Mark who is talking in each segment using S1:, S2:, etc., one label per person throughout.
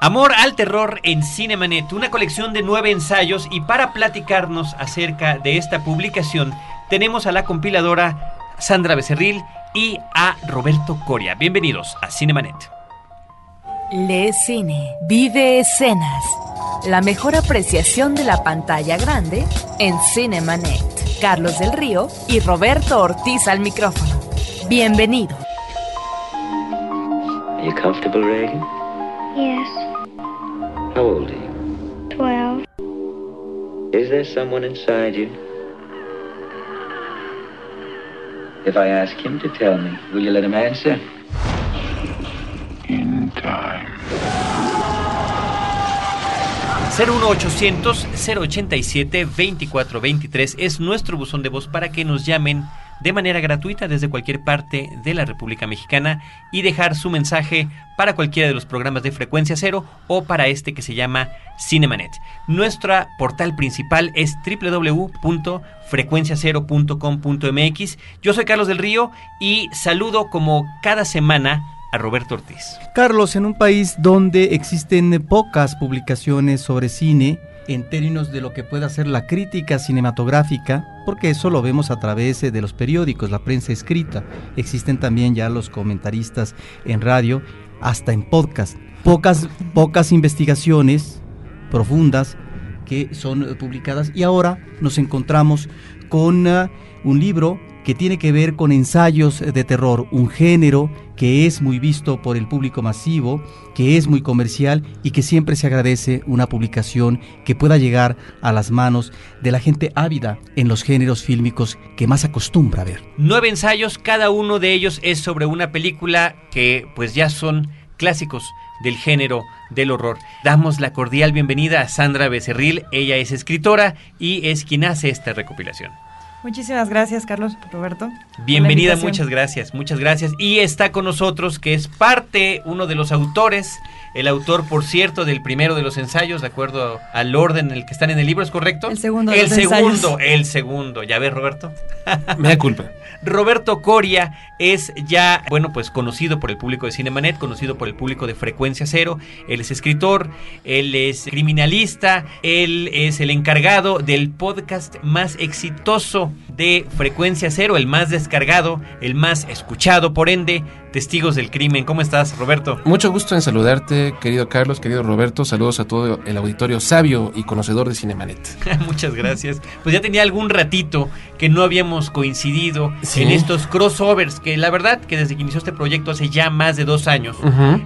S1: Amor al terror en Cinemanet, una colección de nueve ensayos y para platicarnos acerca de esta publicación tenemos a la compiladora Sandra Becerril y a Roberto Coria. Bienvenidos a Cinemanet.
S2: Le Cine, vive escenas. La mejor apreciación de la pantalla grande en Cinemanet. Carlos del Río y Roberto Ortiz al micrófono. Bienvenido.
S3: Are you comfortable, Reagan?
S4: Yes,
S3: How old are you?
S4: 12.
S3: Is there someone inside you? If I ask him to tell me, will you let him answer?
S5: in time.
S1: 01800 087 2423 es nuestro buzón de voz para que nos llamen de manera gratuita desde cualquier parte de la República Mexicana y dejar su mensaje para cualquiera de los programas de frecuencia cero o para este que se llama Cinemanet. Nuestra portal principal es www.frecuenciacero.com.mx. Yo soy Carlos del Río y saludo como cada semana a Roberto Ortiz.
S6: Carlos, en un país donde existen pocas publicaciones sobre cine en términos de lo que pueda ser la crítica cinematográfica, porque eso lo vemos a través eh, de los periódicos, la prensa escrita, existen también ya los comentaristas en radio, hasta en podcast. Pocas, pocas investigaciones profundas que son eh, publicadas y ahora nos encontramos con ah, un libro que tiene que ver con ensayos de terror, un género que es muy visto por el público masivo, que es muy comercial y que siempre se agradece una publicación que pueda llegar a las manos de la gente ávida en los géneros fílmicos que más acostumbra a ver.
S1: Nueve ensayos, cada uno de ellos es sobre una película que pues ya son clásicos del género del horror. Damos la cordial bienvenida a Sandra Becerril, ella es escritora y es quien hace esta recopilación.
S7: Muchísimas gracias, Carlos, Roberto.
S1: Bienvenida, muchas gracias, muchas gracias. Y está con nosotros, que es parte, uno de los autores, el autor, por cierto, del primero de los ensayos, de acuerdo al orden en el que están en el libro, ¿es correcto?
S7: El segundo de
S1: El
S7: los
S1: segundo,
S7: ensayos.
S1: el segundo. ¿Ya ves, Roberto?
S5: Me da culpa.
S1: Roberto Coria es ya, bueno, pues conocido por el público de Cinemanet, conocido por el público de Frecuencia Cero. Él es escritor, él es criminalista, él es el encargado del podcast más exitoso de Frecuencia Cero, el más descargado, el más escuchado, por ende, Testigos del Crimen. ¿Cómo estás, Roberto?
S5: Mucho gusto en saludarte, querido Carlos, querido Roberto. Saludos a todo el auditorio sabio y conocedor de Cinemanet.
S1: Muchas gracias. Pues ya tenía algún ratito que no habíamos coincidido
S5: Sí.
S1: en estos crossovers, que la verdad que desde que inició este proyecto hace ya más de dos años,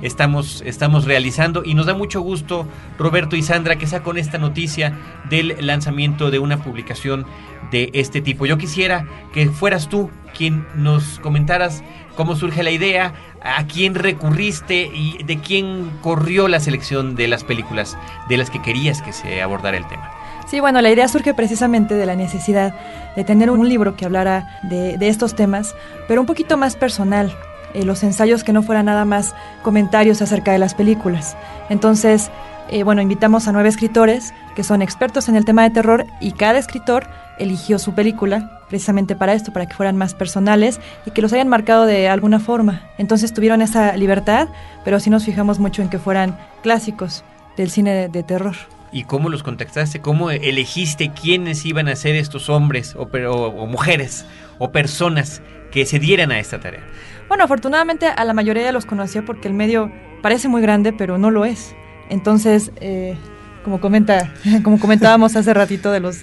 S1: estamos, estamos realizando y nos da mucho gusto, Roberto y Sandra, que sea con esta noticia del lanzamiento de una publicación de este tipo. Yo quisiera que fueras tú quien nos comentaras cómo surge la idea, a quién recurriste y de quién corrió la selección de las películas de las que querías que se abordara el tema.
S7: Sí, bueno, la idea surge precisamente de la necesidad de tener un libro que hablara de, estos temas, pero un poquito más personal. eh, los ensayos que no fueran nada más comentarios acerca de las películas. Entonces, eh, bueno, invitamos a nueve escritores que son expertos en el tema de terror y cada escritor eligió su película precisamente para esto, para que fueran más personales y que los hayan marcado de alguna forma. Entonces tuvieron esa libertad, pero sí nos fijamos mucho en que fueran clásicos del cine de- de terror.
S1: ¿Y cómo los contactaste? ¿Cómo elegiste quiénes iban a ser estos hombres o- o mujeres o personas que se dieran a esta tarea?
S7: Bueno, afortunadamente a la mayoría los conocía porque el medio parece muy grande, pero no lo es. Entonces, eh, como comenta, como comentábamos hace ratito de los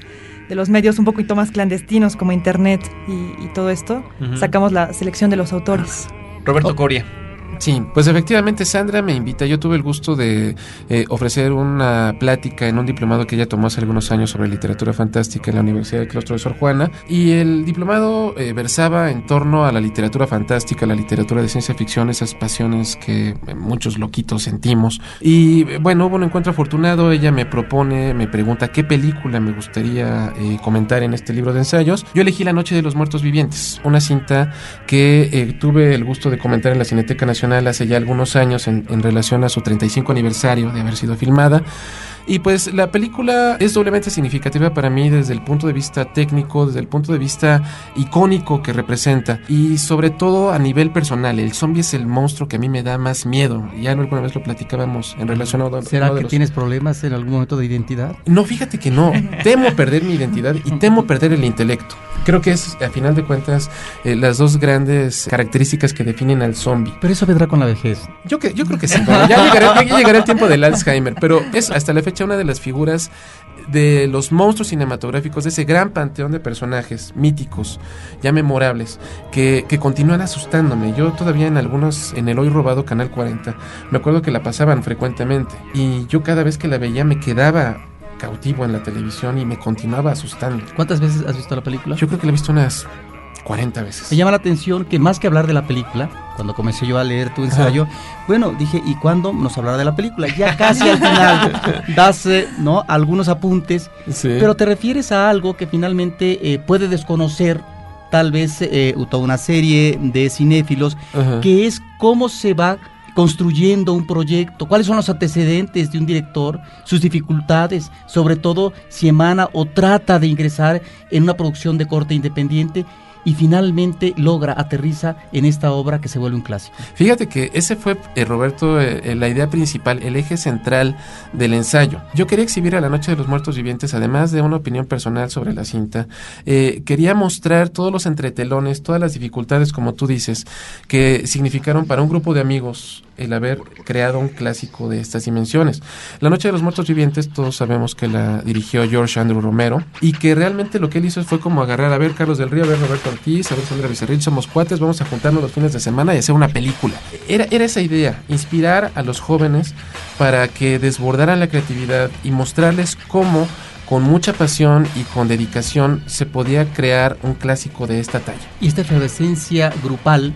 S7: de los medios un poquito más clandestinos como internet y, y todo esto, sacamos la selección de los autores.
S1: Roberto
S5: Oh.
S1: Coria.
S5: Sí, pues efectivamente Sandra me invita. Yo tuve el gusto de eh, ofrecer una plática en un diplomado que ella tomó hace algunos años sobre literatura fantástica en la Universidad del Claustro de Sor Juana. Y el diplomado eh, versaba en torno a la literatura fantástica, la literatura de ciencia ficción, esas pasiones que eh, muchos loquitos sentimos. Y bueno, hubo un encuentro afortunado. Ella me propone, me pregunta qué película me gustaría comentar en este libro de ensayos. Yo elegí La Noche de los Muertos Vivientes, una cinta que tuve el gusto de comentar en la Cineteca Nacional hace ya algunos años en, en relación a su 35 aniversario de haber sido filmada. Y pues la película es doblemente significativa para mí desde el punto de vista técnico, desde el punto de vista icónico que representa y sobre todo a nivel personal. El zombie es el monstruo que a mí me da más miedo. Ya alguna vez lo platicábamos en relación a...
S6: ¿Será que tienes problemas en algún momento de identidad?
S5: No, fíjate que no. Temo perder mi identidad y temo perder el intelecto. Creo que es, a final de cuentas, eh, las dos grandes características que definen al zombie.
S6: Pero eso vendrá con la vejez.
S5: Yo, que, yo creo que sí. ya, llegará, ya llegará el tiempo del Alzheimer, pero es hasta la fecha una de las figuras de los monstruos cinematográficos, de ese gran panteón de personajes míticos, ya memorables, que, que continúan asustándome. Yo todavía en algunos, en el hoy robado Canal 40, me acuerdo que la pasaban frecuentemente y yo cada vez que la veía me quedaba cautivo en la televisión y me continuaba asustando.
S6: ¿Cuántas veces has visto la película?
S5: Yo creo que la he visto unas 40 veces.
S6: Me llama la atención que más que hablar de la película, cuando comencé yo a leer tu ensayo, bueno, dije, ¿y cuándo nos hablará de la película? Ya casi al final das eh, ¿no? algunos apuntes, pero te refieres a algo que finalmente eh, puede desconocer tal vez eh, toda una serie de cinéfilos, que es cómo se va construyendo un proyecto, cuáles son los antecedentes de un director, sus dificultades, sobre todo si emana o trata de ingresar en una producción de corte independiente y finalmente logra, aterriza en esta obra que se vuelve un clásico.
S5: Fíjate que ese fue, eh, Roberto, eh, eh, la idea principal, el eje central del ensayo. Yo quería exhibir a la Noche de los Muertos Vivientes, además de una opinión personal sobre la cinta, quería mostrar todos los entretelones, todas las dificultades, como tú dices, que significaron para un grupo de amigos el haber creado un clásico de estas dimensiones. La Noche de los Muertos Vivientes, todos sabemos que la dirigió George Andrew Romero y que realmente lo que él hizo fue como agarrar a ver Carlos del Río, a ver Roberto Ortiz, a ver Sandra Becerril, somos cuates, vamos a juntarnos los fines de semana y hacer una película. Era, era esa idea, inspirar a los jóvenes para que desbordaran la creatividad y mostrarles cómo con mucha pasión y con dedicación se podía crear un clásico de esta talla.
S6: Y esta efervescencia grupal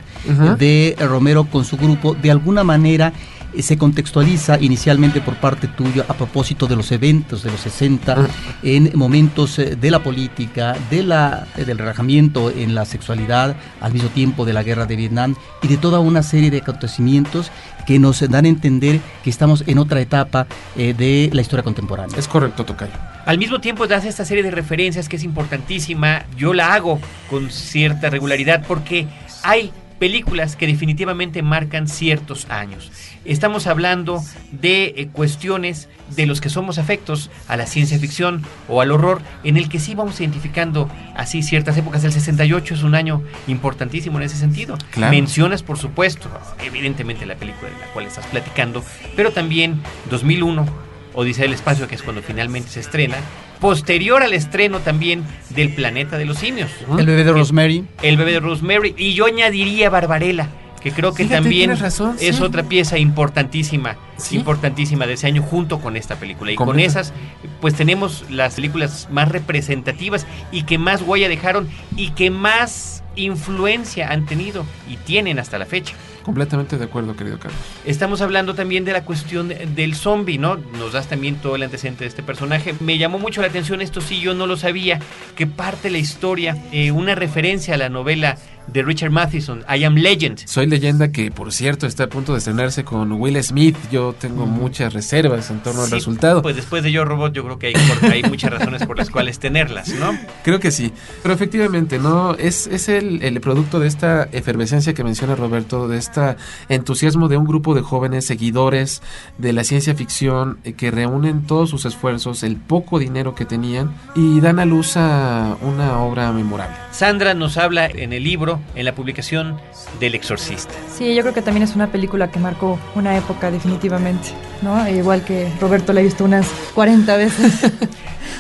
S6: de Romero con su grupo, de alguna manera eh, se contextualiza inicialmente por parte tuya a propósito de los eventos de los 60 en momentos eh, de la política, de la, eh, del relajamiento en la sexualidad, al mismo tiempo de la guerra de Vietnam y de toda una serie de acontecimientos que nos dan a entender que estamos en otra etapa de la historia contemporánea.
S5: Es correcto, Tocayo.
S1: Al mismo tiempo das esta serie de referencias que es importantísima. Yo la hago con cierta regularidad porque hay películas que definitivamente marcan ciertos años. Estamos hablando de eh, cuestiones de los que somos afectos a la ciencia ficción o al horror, en el que sí vamos identificando así ciertas épocas. El 68 es un año importantísimo en ese sentido. Mencionas, por supuesto, evidentemente la película de la cual estás platicando, pero también 2001, Odisea del Espacio, que es cuando finalmente se estrena, posterior al estreno también del Planeta de los Simios.
S6: El bebé de Rosemary.
S1: El bebé de Rosemary. Y yo añadiría Barbarella, que creo que también es otra pieza importantísima, importantísima de ese año junto con esta película. Y con esas, pues tenemos las películas más representativas y que más huella dejaron y que más influencia han tenido y tienen hasta la fecha.
S5: Completamente de acuerdo, querido Carlos.
S1: Estamos hablando también de la cuestión del zombie, ¿no? Nos das también todo el antecedente de este personaje. Me llamó mucho la atención, esto sí, yo no lo sabía, que parte la historia, eh, una referencia a la novela de Richard Matheson, I Am Legend.
S5: Soy leyenda que, por cierto, está a punto de estrenarse con Will Smith. Yo tengo muchas reservas en torno al resultado.
S1: Pues después de Yo Robot, yo creo que hay, hay muchas razones por las cuales tenerlas, ¿no?
S5: Creo que sí. Pero efectivamente, ¿no? Es, es el, el producto de esta efervescencia que menciona Roberto, de este entusiasmo de un grupo de jóvenes seguidores de la ciencia ficción eh, que reúnen todos sus esfuerzos, el poco dinero que tenían y dan a luz a una obra memorable.
S1: Sandra nos habla en el libro, en la publicación del Exorcista.
S7: Sí, yo creo que también es una película que marcó una época definitivamente, ¿no? Igual que Roberto la ha visto unas 40 veces.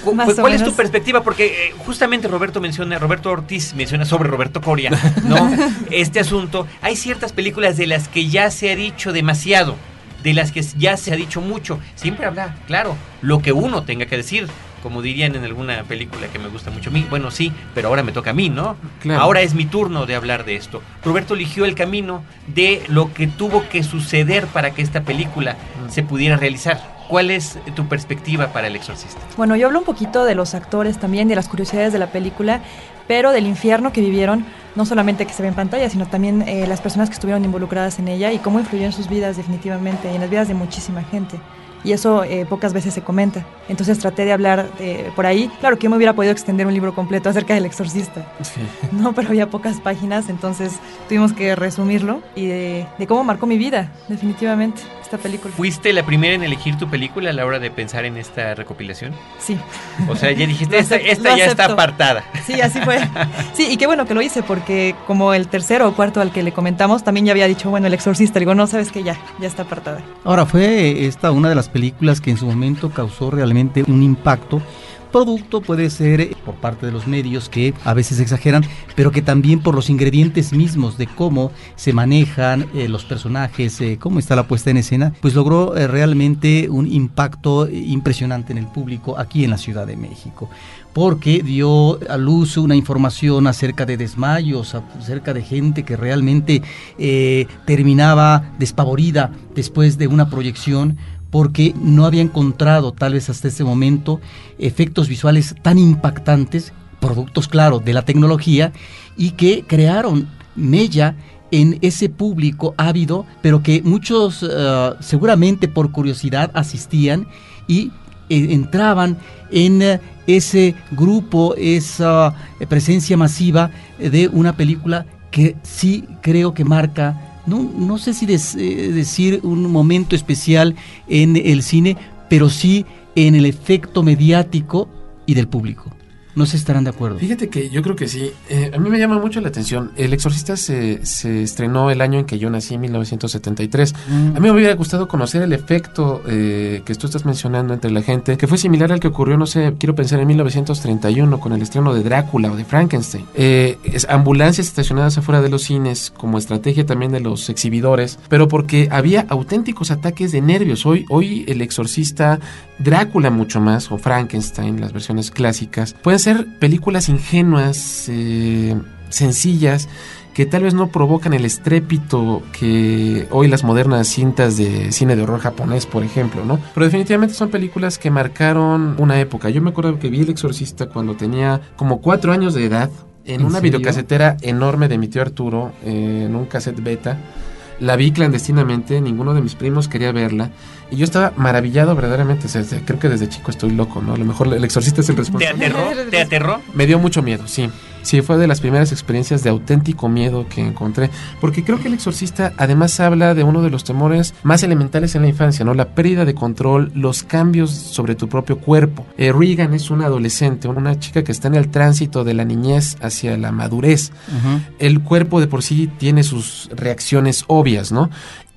S1: ¿Cuál es tu perspectiva? Porque eh, justamente Roberto menciona, Roberto Ortiz menciona sobre Roberto Coria, ¿no? este asunto. Hay ciertas películas de las que ya se ha dicho demasiado, de las que ya se ha dicho mucho. Siempre habla, claro, lo que uno tenga que decir. Como dirían en alguna película que me gusta mucho a mí. Bueno, sí, pero ahora me toca a mí, ¿no? Ahora es mi turno de hablar de esto. Roberto eligió el camino de lo que tuvo que suceder para que esta película mm. se pudiera realizar. ¿Cuál es tu perspectiva para El Exorcista?
S7: Bueno, yo hablo un poquito de los actores también, de las curiosidades de la película, pero del infierno que vivieron, no solamente que se ve en pantalla, sino también eh, las personas que estuvieron involucradas en ella y cómo influyó en sus vidas definitivamente y en las vidas de muchísima gente. Y eso eh, pocas veces se comenta. Entonces traté de hablar por ahí. Claro que yo me hubiera podido extender un libro completo acerca del exorcista, no, pero había pocas páginas, entonces tuvimos que resumirlo y de, cómo marcó mi vida, definitivamente, esta película.
S1: ¿Fuiste la primera en elegir tu película a la hora de pensar en esta recopilación?
S7: Sí.
S1: O sea, ya dijiste, esta, ya está apartada.
S7: Sí, así fue. Sí, y qué bueno que lo hice, porque como el tercero o cuarto al que le comentamos, también ya había dicho, bueno, el exorcista, digo, no, sabes que ya, ya está apartada.
S6: Ahora, fue esta una de las películas que en su momento causó realmente un impacto producto puede ser eh, por parte de los medios que a veces exageran, pero que también por los ingredientes mismos de cómo se manejan eh, los personajes, eh, cómo está la puesta en escena, pues logró realmente un impacto impresionante en el público aquí en la Ciudad de México. Porque dio a luz una información acerca de desmayos, acerca de gente que realmente terminaba despavorida después de una proyección porque no había encontrado tal vez hasta ese momento efectos visuales tan impactantes, productos claro de la tecnología, y que crearon mella en ese público ávido, pero que muchos eh, seguramente por curiosidad asistían y eh, entraban en eh, ese grupo, esa presencia masiva de una película que sí creo que marca no, no sé si eh, decir un momento especial en el cine, pero sí en el efecto mediático y del público. No se estarán de acuerdo.
S5: Fíjate que yo creo que sí. Eh, a mí me llama mucho la atención. El Exorcista se, se estrenó el año en que yo nací, en 1973. Mm. A mí me hubiera gustado conocer el efecto eh, que tú estás mencionando entre la gente, que fue similar al que ocurrió, no sé, quiero pensar en 1931 con el estreno de Drácula o de Frankenstein. Eh, ambulancias estacionadas afuera de los cines como estrategia también de los exhibidores, pero porque había auténticos ataques de nervios. Hoy, hoy el Exorcista, Drácula mucho más, o Frankenstein, las versiones clásicas, pueden ser películas ingenuas, eh, sencillas, que tal vez no provocan el estrépito que hoy las modernas cintas de cine de horror japonés, por ejemplo, ¿no? Pero definitivamente son películas que marcaron una época. Yo me acuerdo que vi El Exorcista cuando tenía como cuatro años de edad en, una videocasetera enorme de mi tío Arturo, en un cassette beta. La vi clandestinamente, ninguno de mis primos quería verla. Y yo estaba maravillado verdaderamente. creo que desde chico estoy loco, ¿no? A lo mejor el exorcista es el responsable.
S1: ¿Te aterró? ¿Te aterró?
S5: Me dio mucho miedo, sí. Sí, fue de las primeras experiencias de auténtico miedo que encontré. Porque creo que el exorcista además habla de uno de los temores más elementales en la infancia, ¿no? La pérdida de control, los cambios sobre tu propio cuerpo. Eh, Regan es una adolescente, una chica que está en el tránsito de la niñez hacia la madurez. El cuerpo de por sí tiene sus reacciones obvias, ¿no?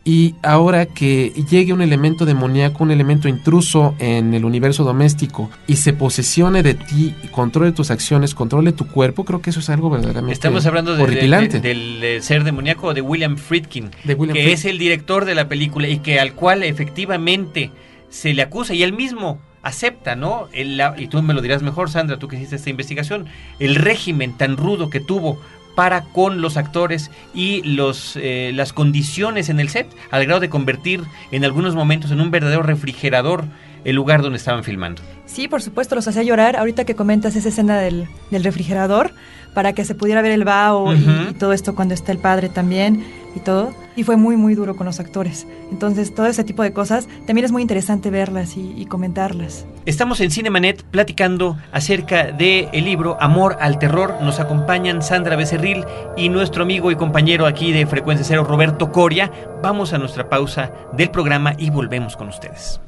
S5: Y ahora que llegue un elemento demoníaco, un elemento intruso en el universo doméstico y se posesione de ti, controle tus acciones, controle tu cuerpo, creo que eso es algo verdaderamente
S1: Estamos hablando del ser demoníaco de William Friedkin, que es el director de la película y que al cual efectivamente se le acusa y él mismo acepta, ¿no? y tú me lo dirás mejor, Sandra, tú que hiciste esta investigación, el régimen tan rudo que tuvo para con los actores y los, eh, las condiciones en el set, al grado de convertir en algunos momentos en un verdadero refrigerador el lugar donde estaban filmando.
S7: Sí, por supuesto, los hacía llorar. Ahorita que comentas esa escena del, del refrigerador, para que se pudiera ver el vaho y, todo esto cuando está el padre también y todo. Y fue muy, muy duro con los actores. Entonces, todo ese tipo de cosas también es muy interesante verlas y, comentarlas.
S1: Estamos en Cinemanet platicando acerca del el libro Amor al Terror. Nos acompañan Sandra Becerril y nuestro amigo y compañero aquí de Frecuencia Cero, Roberto Coria. Vamos a nuestra pausa del programa y volvemos con ustedes.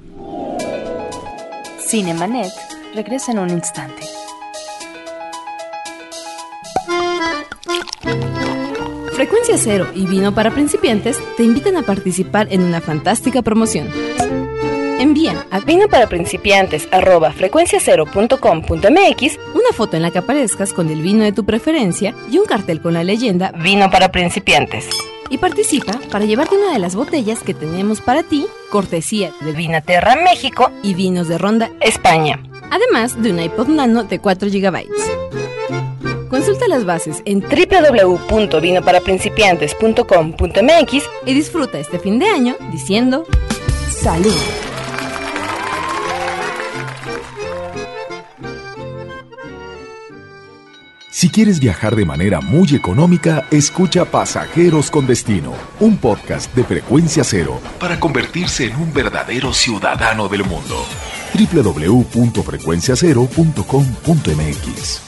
S2: Cinemanet regresa en un instante. Frecuencia Cero y Vino para Principiantes te invitan a participar en una fantástica promoción. Envía a vino para principiantes frecuenciacero.com.mx una foto en la que aparezcas con el vino de tu preferencia y un cartel con la leyenda Vino para principiantes. Y participa para llevarte una de las botellas que tenemos para ti, cortesía de Vinaterra México y Vinos de Ronda España. Además de un iPod Nano de 4 GB. Consulta las bases en www.vinoparaprincipiantes.com.mx y disfruta este fin de año diciendo salud.
S4: Si quieres viajar de manera muy económica, escucha Pasajeros con Destino, un podcast de frecuencia cero para convertirse en un verdadero ciudadano del mundo. www.frecuenciacero.com.mx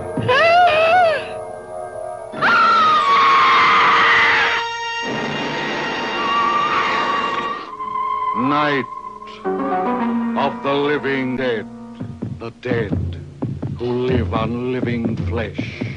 S8: Night of the living dead, the dead who live on living flesh,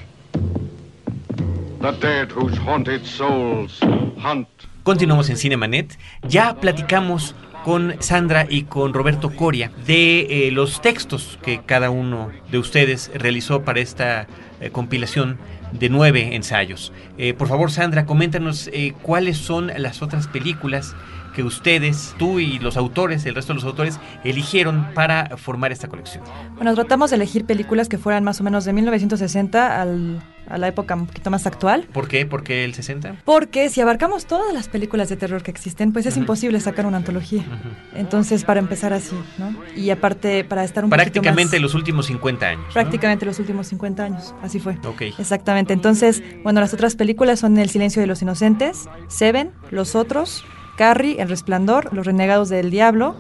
S8: the dead whose haunted souls hunt
S1: Continuamos en Cinemanet. Ya platicamos con Sandra y con Roberto Coria de eh, los textos que cada uno de ustedes realizó para esta eh, compilación de nueve ensayos. Eh, por favor, Sandra, coméntanos cuáles son las otras películas que ustedes, tú y los autores, el resto de los autores, eligieron para formar esta colección.
S7: Bueno, tratamos de elegir películas que fueran más o menos de 1960 al, a la época un poquito más actual.
S1: ¿Por qué? ¿Por qué el 60?
S7: Porque si abarcamos todas las películas de terror que existen, pues es imposible sacar una antología. Entonces, para empezar así, ¿no? Y aparte, para estar un
S1: Prácticamente
S7: más...
S1: los últimos 50 años. ¿no?
S7: Prácticamente los últimos 50 años, así fue.
S1: Ok.
S7: Exactamente. Entonces, bueno, las otras películas son El silencio de los inocentes, Seven, Los otros, Carrie, El resplandor, Los renegados del diablo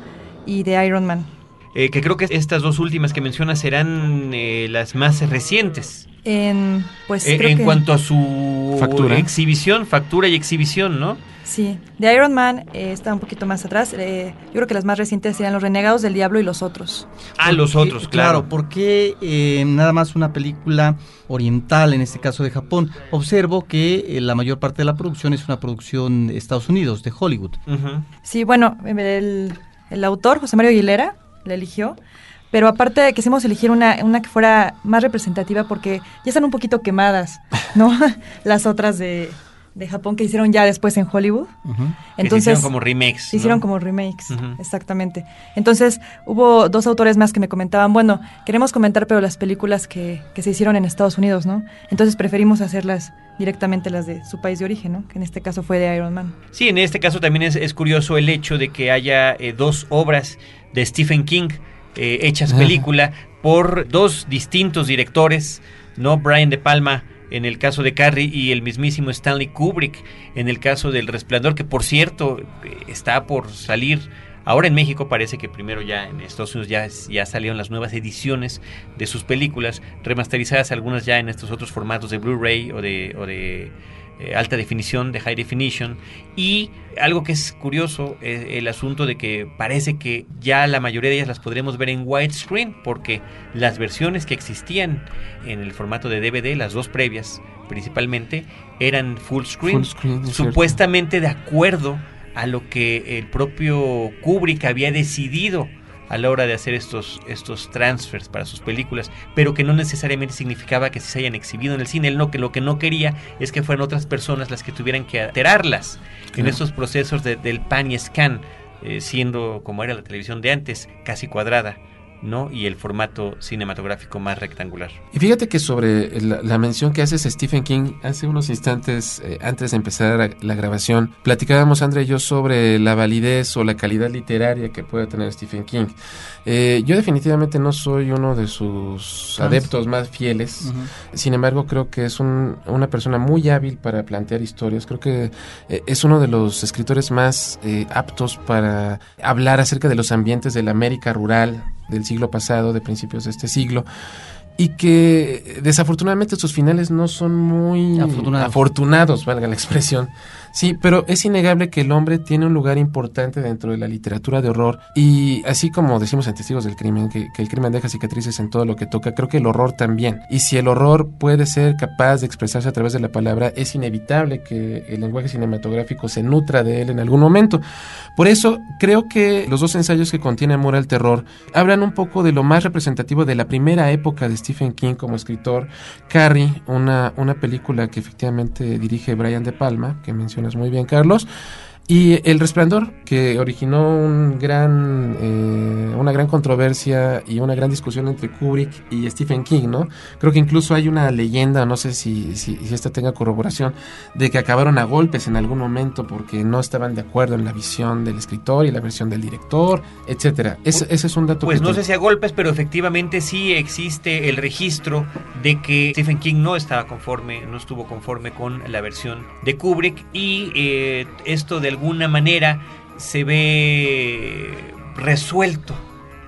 S7: y The Iron Man.
S1: Eh, que creo que estas dos últimas que mencionas serán eh, las más recientes.
S7: En, pues
S1: Eh,
S7: creo
S1: en
S7: que-
S1: cuanto a su
S5: Factura.
S1: exhibición, factura y exhibición, ¿no?
S7: Sí, The Iron Man eh, está un poquito más atrás. Eh, yo creo que las más recientes serían Los renegados del diablo y Los otros.
S1: Ah, los otros, claro.
S6: ¿por qué eh, nada más una película oriental, en este caso de Japón? Observo que eh, la mayor parte de la producción es una producción de Estados Unidos, de Hollywood.
S7: Sí, bueno, el, el autor, José Mario Aguilera, la eligió. Pero aparte quisimos elegir una, una que fuera más representativa porque ya están un poquito quemadas, ¿no? Las otras de, de Japón que hicieron ya después en Hollywood.
S6: Ujú.
S1: Que se
S7: Entonces,
S1: hicieron como remakes.
S7: Se hicieron
S1: ¿no?
S7: como remakes, exactamente. Entonces, hubo dos autores más que me comentaban, bueno, queremos comentar, pero las películas que, que se hicieron en Estados Unidos, ¿no? Entonces preferimos hacerlas directamente las de su país de origen, ¿no? Que en este caso fue de Iron Man.
S1: Sí, en este caso también es, es curioso el hecho de que haya eh, dos obras de Stephen King eh, hechas película por dos distintos directores, ¿no? Brian De Palma en el caso de Carrie y el mismísimo Stanley Kubrick en el caso del Resplandor, que por cierto eh, está por salir. Ahora en México parece que primero ya en Estados Unidos ya, ya salieron las nuevas ediciones de sus películas, remasterizadas algunas ya en estos otros formatos de Blu-ray o de, o de eh, alta definición, de high definition. Y algo que es curioso, eh, el asunto de que parece que ya la mayoría de ellas las podremos ver en widescreen, porque las versiones que existían en el formato de DVD, las dos previas principalmente, eran full screen,
S5: Full screen, es cierto.
S1: supuestamente de acuerdo a lo que el propio Kubrick había decidido a la hora de hacer estos, estos transfers para sus películas, pero que no necesariamente significaba que se hayan exhibido en el cine. Él no, que lo que no quería es que fueran otras personas las que tuvieran que alterarlas en estos procesos de- del pan y scan, eh, siendo como era la televisión de antes, casi cuadrada, ¿no? Y el formato cinematográfico más rectangular.
S5: Y fíjate que sobre la, la mención que haces Stephen King, hace unos instantes eh, antes de empezar la, la grabación, platicábamos André y yo sobre la validez o la calidad literaria que puede tener Stephen King. Eh, yo definitivamente no soy uno de sus
S6: Fans.
S5: adeptos más fieles. Sin embargo, creo que es un- una persona muy hábil para plantear historias. Creo que eh, es uno de los escritores más eh, aptos para hablar acerca de los ambientes de la América rural del siglo pasado, de principios de este siglo. Y que eh, desafortunadamente sus finales no son muy
S6: Afortunados.
S5: afortunados, valga la expresión. Sí, pero es innegable que el hombre tiene un lugar importante dentro de la literatura de horror y así como decimos en Testigos del Crimen, que, que el crimen deja cicatrices en todo lo que toca, creo que el horror también. Y si el horror puede ser capaz de expresarse a través de la palabra, es inevitable que el lenguaje cinematográfico se nutra de él en algún momento. Por eso creo que los dos ensayos que contiene Amor al Terror hablan un poco de lo más representativo de la primera época de Stephen King como escritor. Carrie, una, una película que efectivamente dirige Brian De Palma, que mencionas muy bien, Carlos. Y El Resplandor, que originó un gran, eh, una gran controversia y una gran discusión entre Kubrick y Stephen King, ¿no? Creo que incluso hay una leyenda, no sé si, si, si esta tenga corroboración, de que acabaron a golpes en algún momento porque no estaban de acuerdo en la visión del escritor y la versión del director, etcétera. Ese, ese es un dato
S1: Pues
S5: que
S1: no sé si a golpes, pero efectivamente sí existe el registro de que Stephen King no estaba conforme, no estuvo conforme con la versión de Kubrick y eh, esto de alguna manera se ve resuelto,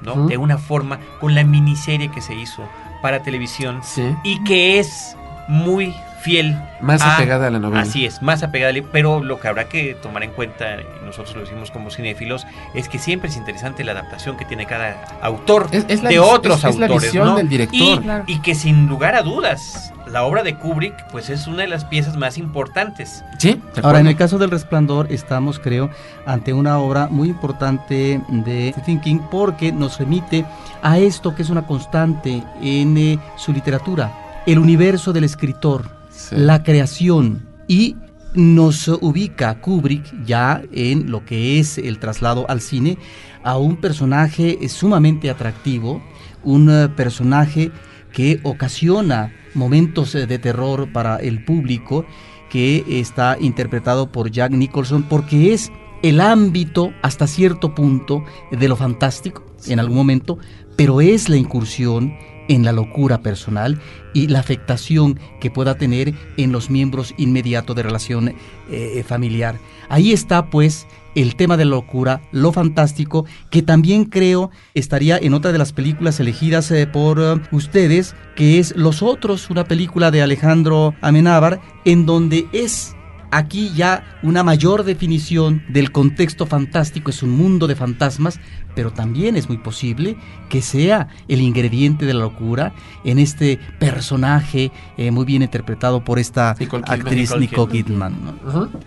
S1: ¿no? De una forma con la miniserie que se hizo para televisión
S5: Sí.
S1: y que es muy fiel
S5: Más
S1: a-
S5: apegada a la novela.
S1: Así es, más apegada, al- pero lo que habrá que tomar en cuenta, y nosotros lo decimos como cinéfilos, es que siempre es interesante la adaptación que tiene cada autor
S5: Es- es la
S1: de otros
S5: es- es la
S1: autores,
S5: visión
S1: ¿no?
S5: del director.
S1: Y,
S7: Claro.
S1: y que sin lugar a dudas, la obra de Kubrick, pues es una de las piezas más importantes.
S5: Sí, de
S6: Ahora, en el caso del Resplandor, estamos, creo, ante una obra muy importante de Stephen King porque nos remite a esto que es una constante en eh, su literatura, el universo del escritor,
S5: Sí.
S6: la creación y nos ubica Kubrick ya en lo que es el traslado al cine a un personaje sumamente atractivo, un eh, personaje que ocasiona momentos eh, de terror para el público que está interpretado por Jack Nicholson porque es el ámbito hasta cierto punto de lo fantástico en algún momento, pero es la incursión en la locura personal y la afectación que pueda tener en los miembros inmediatos de relación eh, familiar. Ahí está pues el tema de la locura, lo fantástico, que también creo estaría en otra de las películas elegidas eh, por eh, ustedes, que es Los Otros, una película de Alejandro Amenábar, en donde es aquí ya una mayor definición del contexto fantástico, es un mundo de fantasmas, pero también es muy posible que sea el ingrediente de la locura en este personaje eh, muy bien interpretado por esta
S5: Nicole Kidman.
S6: actriz
S1: Nicole
S6: Nicole Kidman.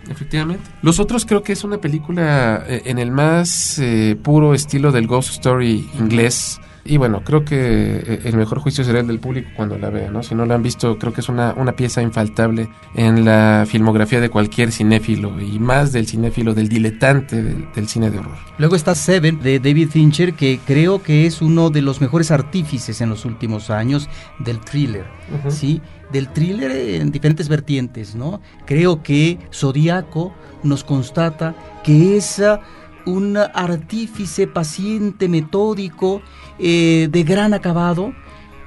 S5: efectivamente. Los otros creo que es una película eh, en el más eh, puro estilo del Ghost Story inglés. Y bueno, creo que eh, el mejor juicio será el del público cuando la vea, ¿no? Si no la han visto, creo que es una, una pieza infaltable en la filmografía de cualquier cinéfilo y más del cinéfilo, del diletante del, del cine de horror.
S6: Luego está Seven de David Fincher, que creo que es uno de los mejores artífices en los últimos años del thriller. ¿sí? Del thriller en diferentes vertientes, ¿no? Creo que Zodíaco nos constata que es ah, un artífice paciente, metódico, eh, de gran acabado,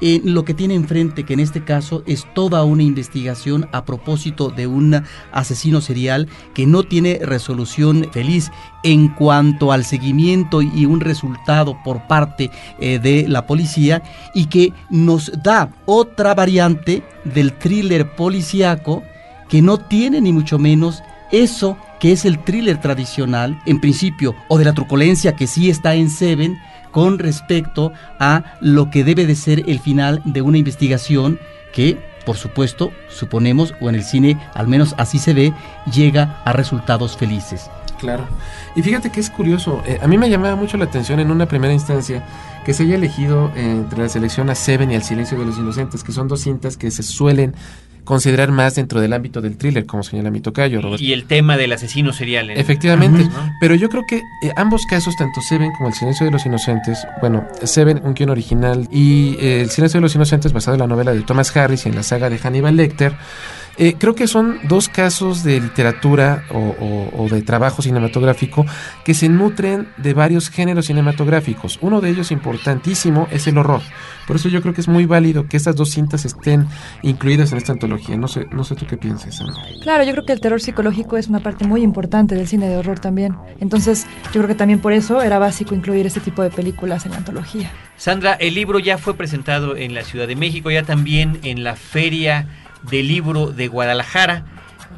S6: en lo que tiene enfrente, que en este caso es toda una investigación a propósito de un asesino serial que no tiene resolución feliz en cuanto al seguimiento y un resultado por parte eh, de la policía y que nos da otra variante del thriller policíaco que no tiene ni mucho menos eso que es el thriller tradicional, en principio, o de la truculencia que sí está en Seven, con respecto a lo que debe de ser el final de una investigación que, por supuesto, suponemos, o en el cine al menos así se ve, llega a resultados felices.
S5: Claro. Y fíjate que es curioso, eh, a mí me llamaba mucho la atención en una primera instancia que se haya elegido eh, entre la selección a Seven y al Silencio de los Inocentes, que son dos cintas que se suelen considerar más dentro del ámbito del thriller, como señala mi tocayo.
S1: Y el tema del asesino serial. en-
S5: Efectivamente, pero yo creo que eh, ambos casos, tanto Seven como El Silencio de los Inocentes, bueno, Seven, un guion original, y eh, El Silencio de los Inocentes, basado en la novela de Thomas Harris y en la saga de Hannibal Lecter, eh, creo que son dos casos de literatura o, o- o de trabajo cinematográfico que se nutren de varios géneros cinematográficos. Uno de ellos importantísimo es el horror. Por eso yo creo que es muy válido que estas dos cintas estén incluidas en esta antología. No sé, no sé tú qué piensas. Ana.
S7: Claro, yo creo que el terror psicológico es una parte muy importante del cine de horror también. Entonces, yo creo que también por eso era básico incluir este tipo de películas en la antología.
S1: Sandra, el libro ya fue presentado en la Ciudad de México, ya también en la Feria del Libro de Guadalajara.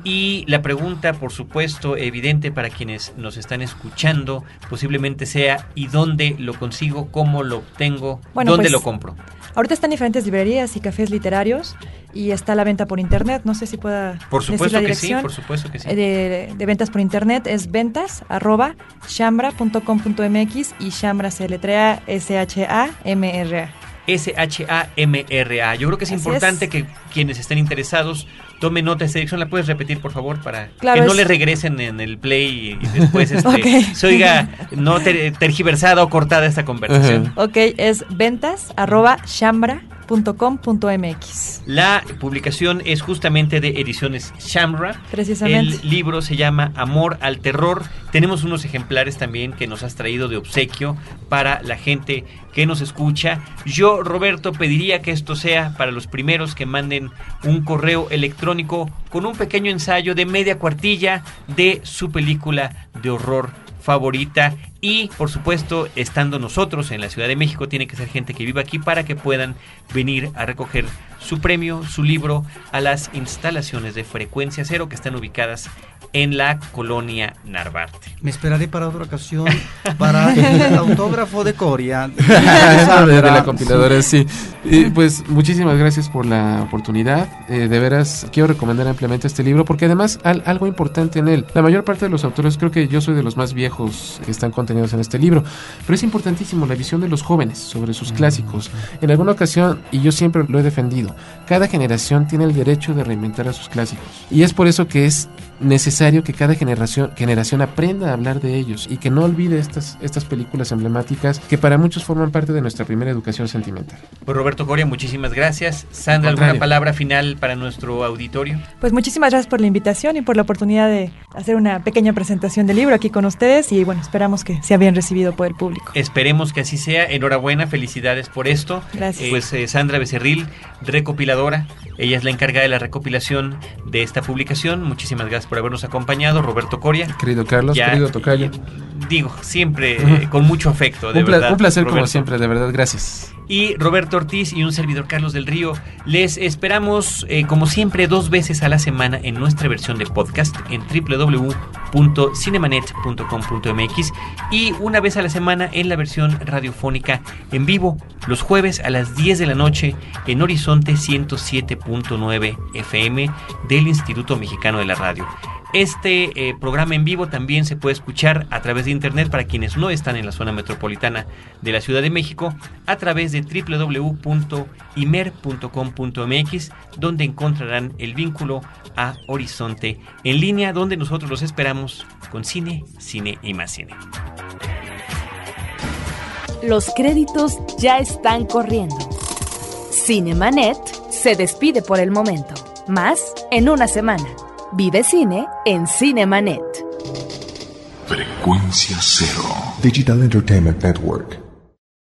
S1: Y la pregunta, por supuesto, evidente para quienes nos están escuchando, posiblemente sea ¿y dónde lo consigo? ¿Cómo lo obtengo?
S7: Bueno,
S1: ¿Dónde
S7: pues,
S1: lo compro?
S7: Ahorita está en diferentes librerías y cafés literarios y está la venta por internet. No sé si pueda
S1: Por
S7: decir
S1: supuesto
S7: la
S1: que sí,
S7: dirección.
S1: por supuesto que sí.
S7: Eh, De, de ventas por internet es ventas arroba shambra.com.mx y shambra se letrea S-H-A-M-R-A.
S1: S-H-A-M-R-A. Yo creo que es
S7: Así
S1: importante
S7: es.
S1: que quienes estén interesados Tome nota de esta dirección, ¿la puedes repetir, por favor? Para
S7: Claro,
S1: que no
S7: es-
S1: le regresen en el play y después este,
S7: Ok.
S1: se oiga no ter- tergiversada o cortada esta conversación.
S7: Ok, es ventas arroba
S1: La publicación es justamente de Ediciones Shamra.
S7: Precisamente.
S1: El libro se llama Amor al Terror. Tenemos unos ejemplares también que nos has traído de obsequio para la gente que nos escucha. Yo, Roberto, pediría que esto sea para los primeros que manden un correo electrónico con un pequeño ensayo de media cuartilla de su película de horror favorita y por supuesto estando nosotros en la Ciudad de México tiene que ser gente que viva aquí para que puedan venir a recoger su premio, su libro a las instalaciones de frecuencia cero que están ubicadas en la colonia Narvarte.
S6: Me esperaré para otra ocasión para el autógrafo de Coria.
S5: de, de la compiladora, sí. Y, pues muchísimas gracias por la oportunidad. Eh, de veras, quiero recomendar ampliamente este libro porque además al- algo importante en él. La mayor parte de los autores, creo que yo soy de los más viejos que están contenidos en este libro, pero es importantísimo la visión de los jóvenes sobre sus clásicos. En alguna ocasión, y yo siempre lo he defendido, cada generación tiene el derecho de reinventar a sus clásicos. Y es por eso que es necesario que cada generación, generación aprenda a hablar de ellos y que no olvide estas, estas películas emblemáticas que para muchos forman parte de nuestra primera educación sentimental.
S1: Pues Roberto Coria, muchísimas gracias. Sandra,
S5: Al
S1: ¿alguna palabra final para nuestro auditorio?
S7: Pues muchísimas gracias por la invitación y por la oportunidad de hacer una pequeña presentación del libro aquí con ustedes y bueno, esperamos que sea bien recibido por el público.
S1: Esperemos que así sea. Enhorabuena, felicidades por esto.
S7: Gracias.
S1: Eh, pues eh, Sandra Becerril, recopiladora. Ella es la encargada de la recopilación de esta publicación. Muchísimas gracias por habernos acompañado. Roberto Coria.
S5: Querido Carlos,
S1: Ya,
S5: querido Tocayo.
S1: Digo, siempre eh, con mucho afecto, de
S5: Un, pla-
S1: verdad.
S5: un placer como siempre, de verdad, gracias.
S1: Y Roberto Ortiz y un servidor Carlos del Río. Les esperamos, eh, como siempre, dos veces a la semana en nuestra versión de podcast en www.cinemanet.com.mx y una vez a la semana en la versión radiofónica en vivo los jueves a las 10 de la noche en Horizonte 107.9 FM del Instituto Mexicano de la Radio. Este eh, programa en vivo también se puede escuchar a través de internet para quienes no están en la zona metropolitana de la Ciudad de México a través de www.imer.com.mx donde encontrarán el vínculo a Horizonte en línea donde nosotros los esperamos con cine, cine y más cine.
S2: Los créditos ya están corriendo. Cinemanet se despide por el momento. Más en una semana. Vive cine en Cinemanet.
S4: Frecuencia cero. Digital Entertainment Network.